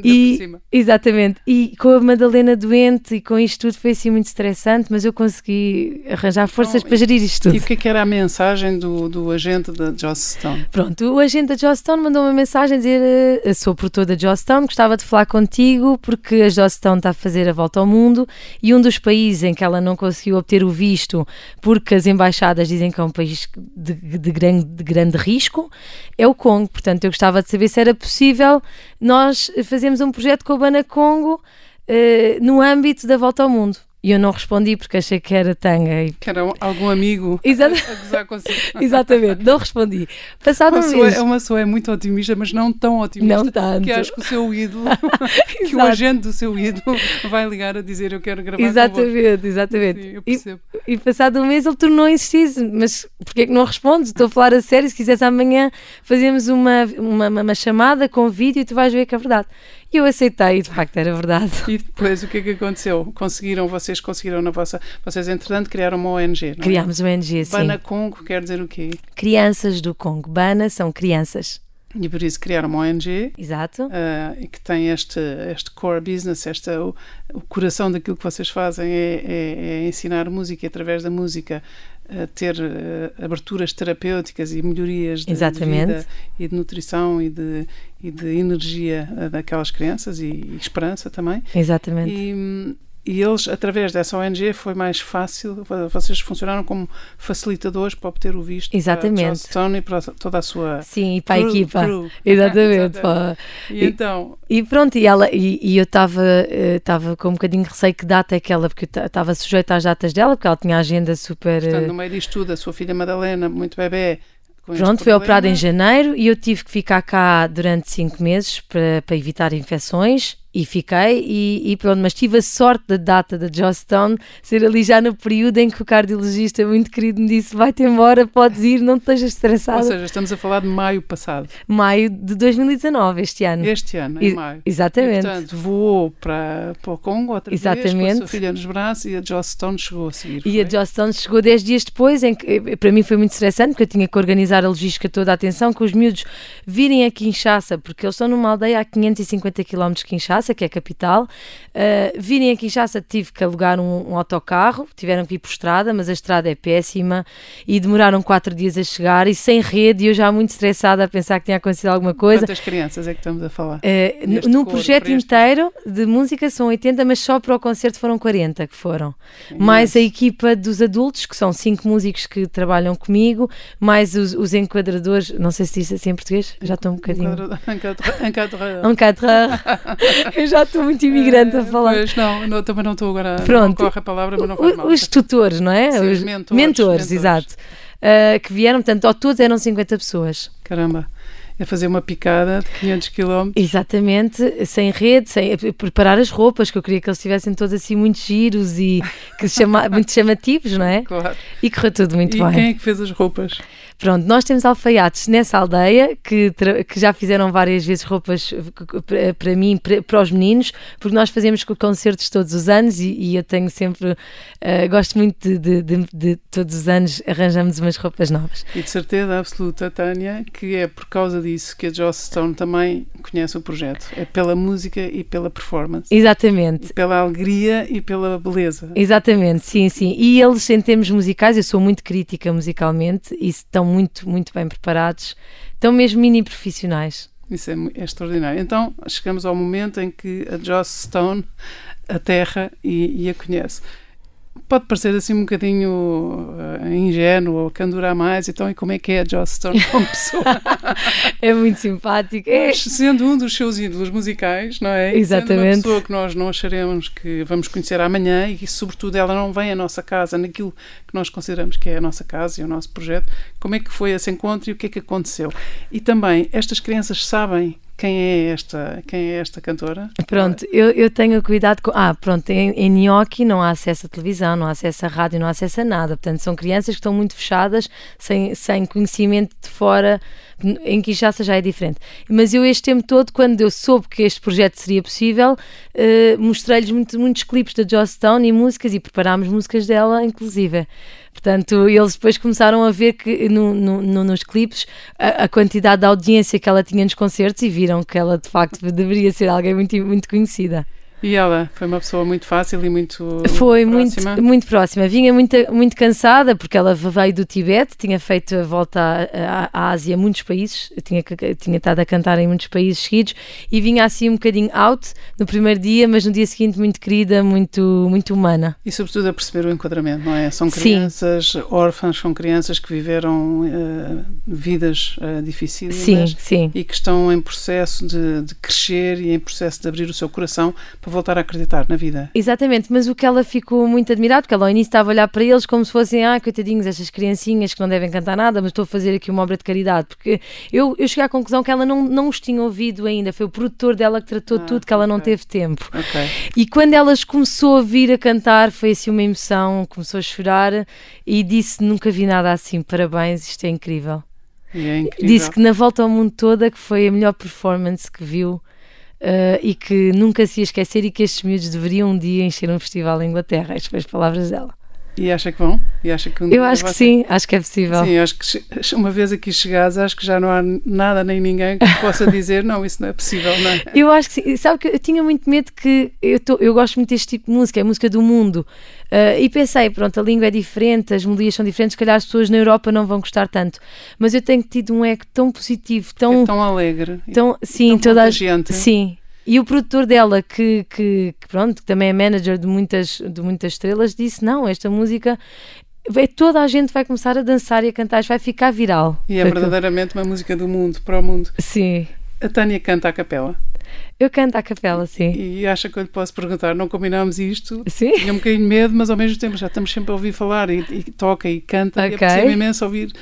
e, exatamente, e com a Madalena Helena doente e com isto tudo foi assim muito estressante, mas eu consegui arranjar forças então, para gerir isto tudo. E o que, é que era a mensagem do, do agente da Joss Pronto, o agente da Joss mandou uma mensagem a dizer: eh, Sou produtor da Joss gostava de falar contigo porque a Joss está a fazer a volta ao mundo e um dos países em que ela não conseguiu obter o visto porque as embaixadas dizem que é um país de, de, grande, de grande risco é o Congo. Portanto, eu gostava de saber se era possível nós fazermos um projeto com o Bana Congo uh, no âmbito da volta ao mundo. e eu não respondi porque achei que era tanga. E... Que era algum amigo Exato. a gozar consigo. Exatamente, não respondi. Passado uma um mês. é uma pessoa é muito otimista, mas não tão otimista. Não tanto. Que acho que o seu ídolo, que o agente do seu ídolo vai ligar a dizer eu quero gravar Exatamente, exatamente. Sim, eu E- percebo. E, passado um mês ele tornou a insistir, mas porquê é que não respondes? Estou a falar a sério, se quiseres amanhã fazemos uma, uma, uma chamada com vídeo e tu vais ver que é verdade. E eu aceitei e de facto era verdade. E depois o que é que aconteceu? Conseguiram, vocês conseguiram na vossa. Vocês, entretanto, criaram uma ONG, não é? Criámos uma ONG, sim. Bana Congo quer dizer o quê? Crianças do Congo. Bana são crianças. E por isso criaram uma ONG Exato. e que tem este, este core business, esta, o, o coração daquilo que vocês fazem é, é- é ensinar música e através da música a ter ah, aberturas terapêuticas e melhorias de, de vida e de nutrição e de, e de energia ah, daquelas crianças e, e esperança também. Exatamente. E, e eles, através dessa ONG, foi mais fácil. Vocês funcionaram como facilitadores para obter o visto Exatamente. para Johnstone e para toda a sua Sim, e para a crew- equipa. crew. Exatamente. Exatamente. pá. E então, E pronto, e, ela, e, e eu estava estava com um bocadinho de receio que data é aquela, porque eu estava sujeita às datas dela, porque ela tinha a agenda super. portanto, eh, no meio disto tudo, a sua filha Madalena, muito bebê, Pronto, foi operada em janeiro e eu tive que ficar cá durante cinco meses para, para evitar infecções e fiquei e, e pronto, mas tive a sorte da data da Johnstown ser ali já no período em que o cardiologista muito querido me disse vai-te embora, podes ir, não estejas Ou estressado. seja, estamos a falar de maio passado, Maio de 2019, este ano. este ano, em E- maio. Exatamente. E, portanto, voou para, para o Congo outra vez, com a Exatamente. sua filha nos braços e a Johnstone chegou a seguir. E a foi? Johnstown chegou 10 dias depois, em que eh, para mim foi muito estressante, porque eu tinha que organizar a logística toda, a atenção, que os miúdos virem a Kinshasa, porque eles estão numa aldeia a 550 km de Kinshasa, que é a capital. Uh, virem a Kinshasa, tive que alugar um, um autocarro, tiveram que ir por estrada, mas a estrada é péssima e demoraram 4 dias a chegar e sem rede. E eu já muito estressada a pensar que tinha acontecido alguma coisa. Quantas crianças é que estamos a falar? Uh, projeto inteiro de música são 80, mas só para o concerto foram 40 que foram. Mais a equipa dos adultos, que são cinco músicos que trabalham comigo, mais os, os enquadradores, não sei se diz assim em português, já estou um bocadinho. Encadre- encadre- Encadreur. Eu já estou muito imigrante a Eh, falar. Pois, não, não, também não estou agora. Pronto. Não corre a palavra, mas não faz mal. Os tutores, não é? Sim, os mentores, mentores, mentores. exato. Uh, que vieram, portanto, ao todo eram 50 pessoas. Caramba. É fazer uma picada de 500 km. Exatamente, sem rede, sem preparar as roupas, que eu queria que eles estivessem todos assim muito giros e que chama, muito chamativos, não é? Claro. E correu tudo muito e bem. quem é que fez as roupas? Pronto, nós temos alfaiates nessa aldeia que, que já fizeram várias vezes roupas para, mim, para, os meninos, porque nós fazemos co- concertos todos os anos e, e eu tenho sempre, eh, gosto muito de, de- de- de todos os anos arranjamos umas roupas novas. E de certeza absoluta, Tânia, que é por causa disso que a Joss Stone também conhece o projeto. É pela música e pela performance. Exatamente. Pela alegria e pela beleza. Exatamente, sim, sim. E eles, em termos musicais, eu sou muito crítica musicalmente e estão muito, muito bem preparados. Estão mesmo mini profissionais. Isso é, é extraordinário. Então, chegamos ao momento em que a Joss Stone aterra e, e a conhece. Pode parecer assim um bocadinho eh, ingênuo ou candurar mais, então, e como é que é a Joss Stone como pessoa? É muito simpático. É, Mas sendo um dos seus ídolos musicais, não é? E Sendo Exatamente. uma pessoa que nós não acharemos que vamos conhecer amanhã e que, sobretudo, ela não vem à nossa casa, naquilo que nós consideramos que é a nossa casa e o nosso projeto. Como é que foi esse encontro e o que é que aconteceu? E também, estas crianças sabem quem é esta, quem é esta cantora? Pronto, eu, eu tenho cuidado com. Ah, pronto, em, em Nhoque não há acesso à televisão, não há acesso à rádio, não há acesso a nada. Portanto, são crianças que estão muito fechadas, sem, sem conhecimento de fora. Em Kinshasa já é diferente. Mas eu, este tempo todo, quando eu soube que este projeto seria possível, eh, mostrei-lhes muito- muitos clipes da Joss Stone e músicas e preparámos músicas dela, inclusive. Portanto, eles depois começaram a ver que no- no- no- nos clipes a, a quantidade de audiência que ela tinha nos concertos e viram que ela de facto deveria ser alguém muito, muito conhecida. E ela foi uma pessoa muito fácil e muito Foi próxima? muito, muito próxima. Vinha muito, muito cansada porque ela veio do Tibete, tinha feito a volta à, à- à Ásia, muitos países, tinha, tinha estado a cantar em muitos países seguidos e vinha assim um bocadinho out no primeiro dia, mas no dia seguinte muito querida, muito, muito humana. E sobretudo a perceber o enquadramento, não é? São Sim. crianças órfãs, são crianças que viveram eh, vidas uh, difíceis Sim, sim. e que estão em processo de, de crescer e em processo de abrir o seu coração para voltar a acreditar na vida. Exatamente, mas o que ela ficou muito admirada, porque ela ao início estava a olhar para eles como se fossem, ah, coitadinhos, estas criancinhas que não devem cantar nada, mas estou a fazer aqui uma obra de caridade, porque eu, eu cheguei à conclusão que ela não, não os tinha ouvido ainda, foi o produtor dela que tratou ah, tudo, que ela okay. não teve tempo. Okay. E quando elas começou a vir a cantar, foi assim uma emoção, começou a chorar e disse, nunca vi nada assim, parabéns, isto é incrível. É incrível. Disse que na volta ao mundo toda que foi a melhor performance que viu uh, e que nunca se ia esquecer e que estes miúdos deveriam um dia encher um festival em Inglaterra. Estas foram as palavras dela. E acha que vão? E acha que um eu acho que sim, acho que é possível. Sim, acho que uma vez aqui chegados, acho que já não há nada nem ninguém que possa dizer não, isso não é possível, não é? Eu acho que sim. Sabe que eu tinha muito medo que eu, tô, eu gosto muito deste tipo de música, é música do mundo. Uh, e pensei, pronto, a língua é diferente, as melodias são diferentes, se calhar as pessoas na Europa não vão gostar tanto. Mas eu tenho tido um eco tão positivo, tão. É tão alegre. Tão, sim, tão toda a gente. Sim, e o produtor dela, que, que, que, pronto, que também é manager de muitas, de muitas estrelas, disse: Não, esta música. Vai, toda a gente vai começar a dançar e a cantar, vai ficar viral. E é verdadeiramente uma música do mundo, para o mundo. Sim. A Tânia canta a capela. Eu canto a capela, sim. E acha que eu lhe posso perguntar, não combinámos isto? Sim. Tinha um bocadinho de medo, mas ao mesmo tempo já estamos sempre a ouvir falar e, e toca e canta. Okay. E é imenso ouvir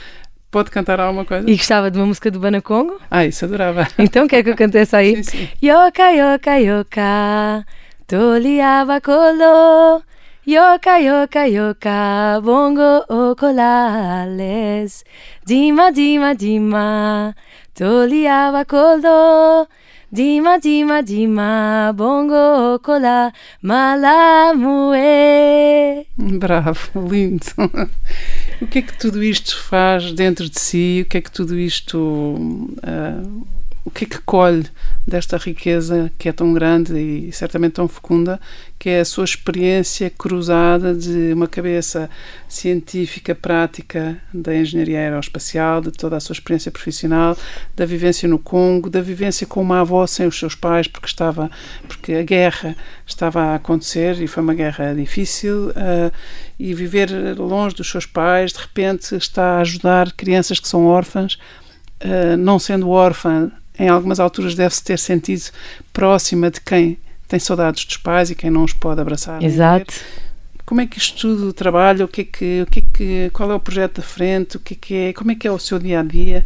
Pode cantar alguma coisa? E gostava de uma música do Bana Congo? Ah, isso adorava. Então quer que eu cante essa aí? Sim, sim. Yoka, yoka, yoka, toliava colo. Yoka, yoka, yoka, bongo ocolales. Dima, dima, dima, toliava colo. Dima, dima, dima, bongo ocola, malamue. Bravo, lindo. O que é que tudo isto faz dentro de si? O que é que tudo isto. Uh, o que é que colhe desta riqueza que é tão grande e certamente tão fecunda, que é a sua experiência cruzada de uma cabeça científica, prática da engenharia aeroespacial, de toda a sua experiência profissional, da vivência no Congo, da vivência com uma avó sem os seus pais, porque estava, porque a guerra estava a acontecer e foi uma guerra difícil, uh, e viver longe dos seus pais, de repente está a ajudar crianças que são órfãs, uh, não sendo órfã em algumas alturas deve-se ter sentido próxima de quem tem saudades dos pais e quem não os pode abraçar. Exato. Como é que isto tudo trabalha? O que é que, o que, é que, qual é o projeto da frente? O que é que é, como é que é o seu dia a dia?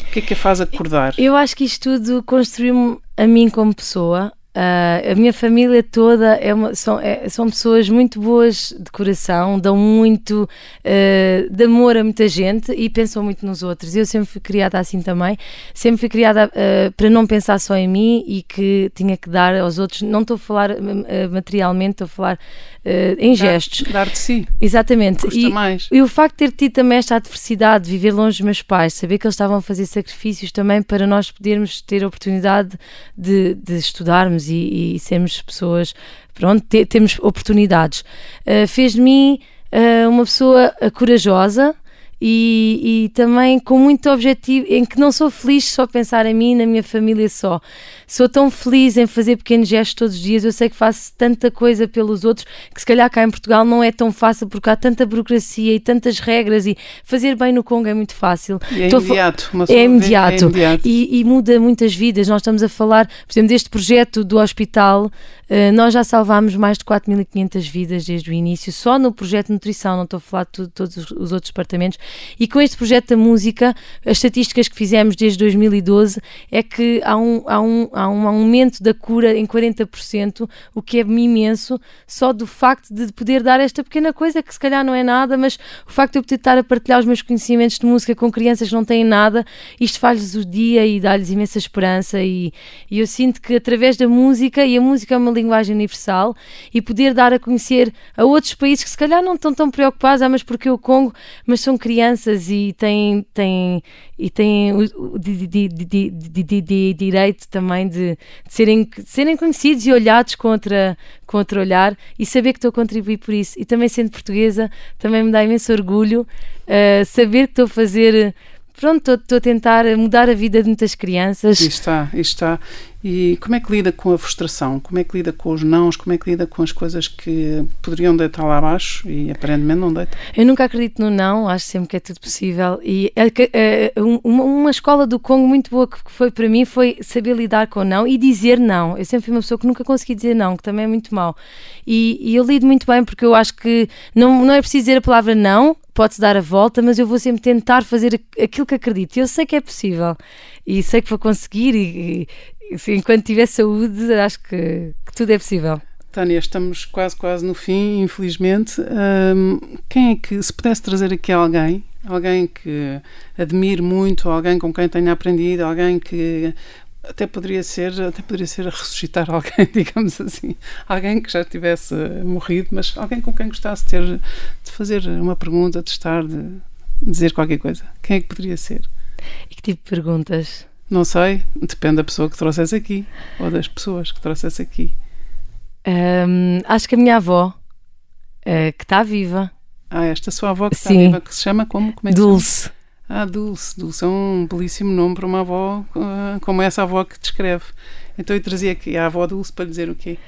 O que é que a faz acordar? Eu acho que isto tudo construiu-me a mim como pessoa. Uh, a minha família toda é uma, são, é, são pessoas muito boas de coração, dão muito uh, de amor a muita gente e pensam muito nos outros. Eu sempre fui criada assim também, sempre fui criada uh, para não pensar só em mim e que tinha que dar aos outros. Não estou a falar materialmente, estou a falar em gestos. Dar, dar de si. Exatamente. Custa e, mais. e o facto de ter tido também esta adversidade, de viver longe dos meus pais, saber que eles estavam a fazer sacrifícios também para nós podermos ter a oportunidade de, de estudarmos e, e sermos pessoas, pronto, te, temos oportunidades. Uh, fez de mim uh, uma pessoa corajosa, e, e, também com muito objetivo, em que não sou feliz só a pensar em mim e na minha família só. Sou tão feliz em fazer pequenos gestos todos os dias. Eu sei que faço tanta coisa pelos outros que, se calhar, cá em Portugal não é tão fácil porque há tanta burocracia e tantas regras. E fazer bem no Congo é muito fácil. E é, imediato, é, imediato. é imediato. E, e, muda muitas vidas. Nós estamos a falar, por exemplo, deste projeto do hospital. Uh, nós já salvámos mais de 4.500 vidas desde o início, só no projeto de nutrição, não estou a falar de todos os outros departamentos. E com este projeto da música, as estatísticas que fizemos desde 2012 é que há um, há um, há um aumento da cura em 40%, o que é imenso, só do facto de poder dar esta pequena coisa que se calhar não é nada, mas o facto de eu poder estar a partilhar os meus conhecimentos de música com crianças que não têm nada, isto faz-lhes o dia e dá-lhes imensa esperança. E, e eu sinto que através da música, e a música é uma linguagem universal, e poder dar a conhecer a outros países que se calhar não estão tão preocupados, ah, mas porque o Congo, mas são crianças e têm, têm, e têm o, o de, de, de, direito também de, serem, de serem conhecidos e olhados contra, contra olhar e saber que estou a contribuir por isso. E também sendo portuguesa, também me dá imenso orgulho uh, saber que estou a fazer pronto, estou a tentar mudar a vida de muitas crianças. Está, está. E como é que lida com a frustração? Como é que lida com os nãos? Como é que lida com as coisas que poderiam deitar lá abaixo e aparentemente não deita? Eu nunca acredito no não, acho sempre que é tudo possível. E uma escola do Congo muito boa que foi para mim foi saber lidar com o não e dizer não. Eu sempre fui uma pessoa que nunca consegui dizer não, que também é muito mau. E, e eu lido muito bem porque eu acho que não, não é preciso dizer a palavra não, pode-se dar a volta, mas eu vou sempre tentar fazer aquilo que acredito. Eu sei que é possível e sei que vou conseguir e, enquanto tiver saúde, acho que, que tudo é possível. Tânia, estamos quase, quase no fim, infelizmente. Um, quem é que, se pudesse trazer aqui alguém, alguém que admire muito, alguém com quem tenha aprendido, alguém que até poderia ser, até poderia ser ressuscitar alguém, digamos assim, alguém que já tivesse morrido, mas alguém com quem gostasse de, ter, de fazer uma pergunta, de estar, de dizer qualquer coisa. Quem é que poderia ser? E que tipo de perguntas? Não sei, depende da pessoa que trouxesse aqui ou das pessoas que trouxesse aqui. Um, acho que a minha avó, uh, que está viva. Ah, esta sua avó que está viva, que se chama como? como é Dulce. Ah, Dulce. Dulce é um belíssimo nome para uma avó uh, como essa avó que descreve. Então eu trazia aqui a avó Dulce para dizer o quê?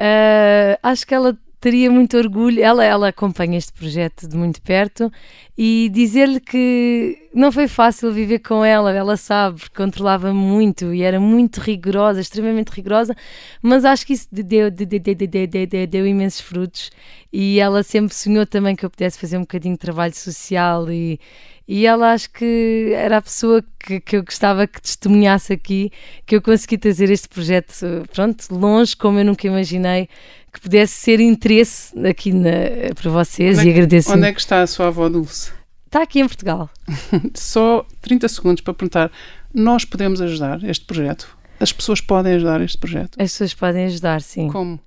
Uh, acho que ela teria muito orgulho. Ela, ela acompanha este projeto de muito perto e dizer-lhe que não foi fácil viver com ela, ela sabe, controlava muito e era muito rigorosa, extremamente rigorosa, mas acho que isso deu, deu, deu, deu, deu imensos frutos e ela sempre sonhou também que eu pudesse fazer um bocadinho de trabalho social e, e ela acho que era a pessoa que, que eu gostava que testemunhasse aqui, que eu consegui trazer este projeto, pronto, longe como eu nunca imaginei que pudesse ser interesse aqui na, para vocês onde e é agradeço. Onde é que está a sua avó Dulce? Está aqui em Portugal. Só 30 segundos para perguntar. Nós podemos ajudar este projeto? As pessoas podem ajudar este projeto? As pessoas podem ajudar, sim. Como?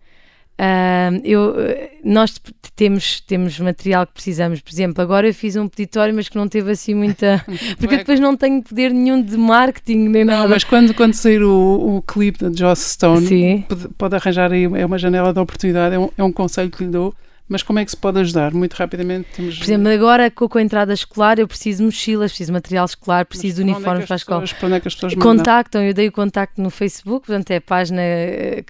Uh, eu, nós temos, temos material que precisamos, por exemplo, agora eu fiz um peditório, mas que não teve assim muita. Porque depois não tenho poder nenhum de marketing nem nada. mas quando, quando sair o, o clipe da Joss Stone, pode, pode, arranjar aí, é uma janela de oportunidade, é um, é um conselho que lhe dou mas como é que se pode ajudar? Muito rapidamente temos... Por exemplo, agora com a entrada escolar eu preciso de mochilas, preciso de material escolar, preciso de uniformes é para a escola. Pessoas, para onde é que as pessoas Contactam, eu dei o contacto no Facebook, portanto é a página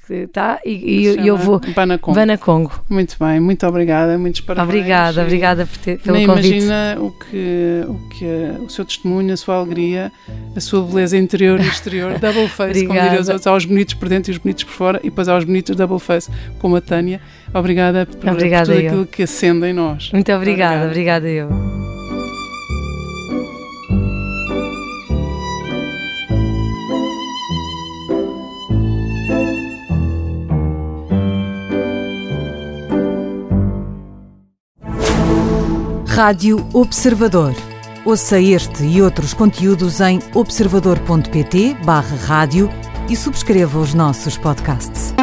que está e, e eu, eu vou... Bana Congo. Bana Congo. Muito bem, muito obrigada, muitos parabéns. Obrigada, obrigada por ter, pelo Nem convite. imagina o que, o que o seu testemunho, a sua alegria, a sua beleza interior e exterior, double face, como diriam os outros, aos bonitos por dentro e os bonitos por fora e depois aos bonitos double face, como a Tânia. Obrigada por, obrigada por tudo eu. aquilo que acende em nós. Muito obrigada, obrigada, obrigada eu. Rádio Observador. Ouça este e outros conteúdos em observador.pt/barra rádio e subscreva os nossos podcasts.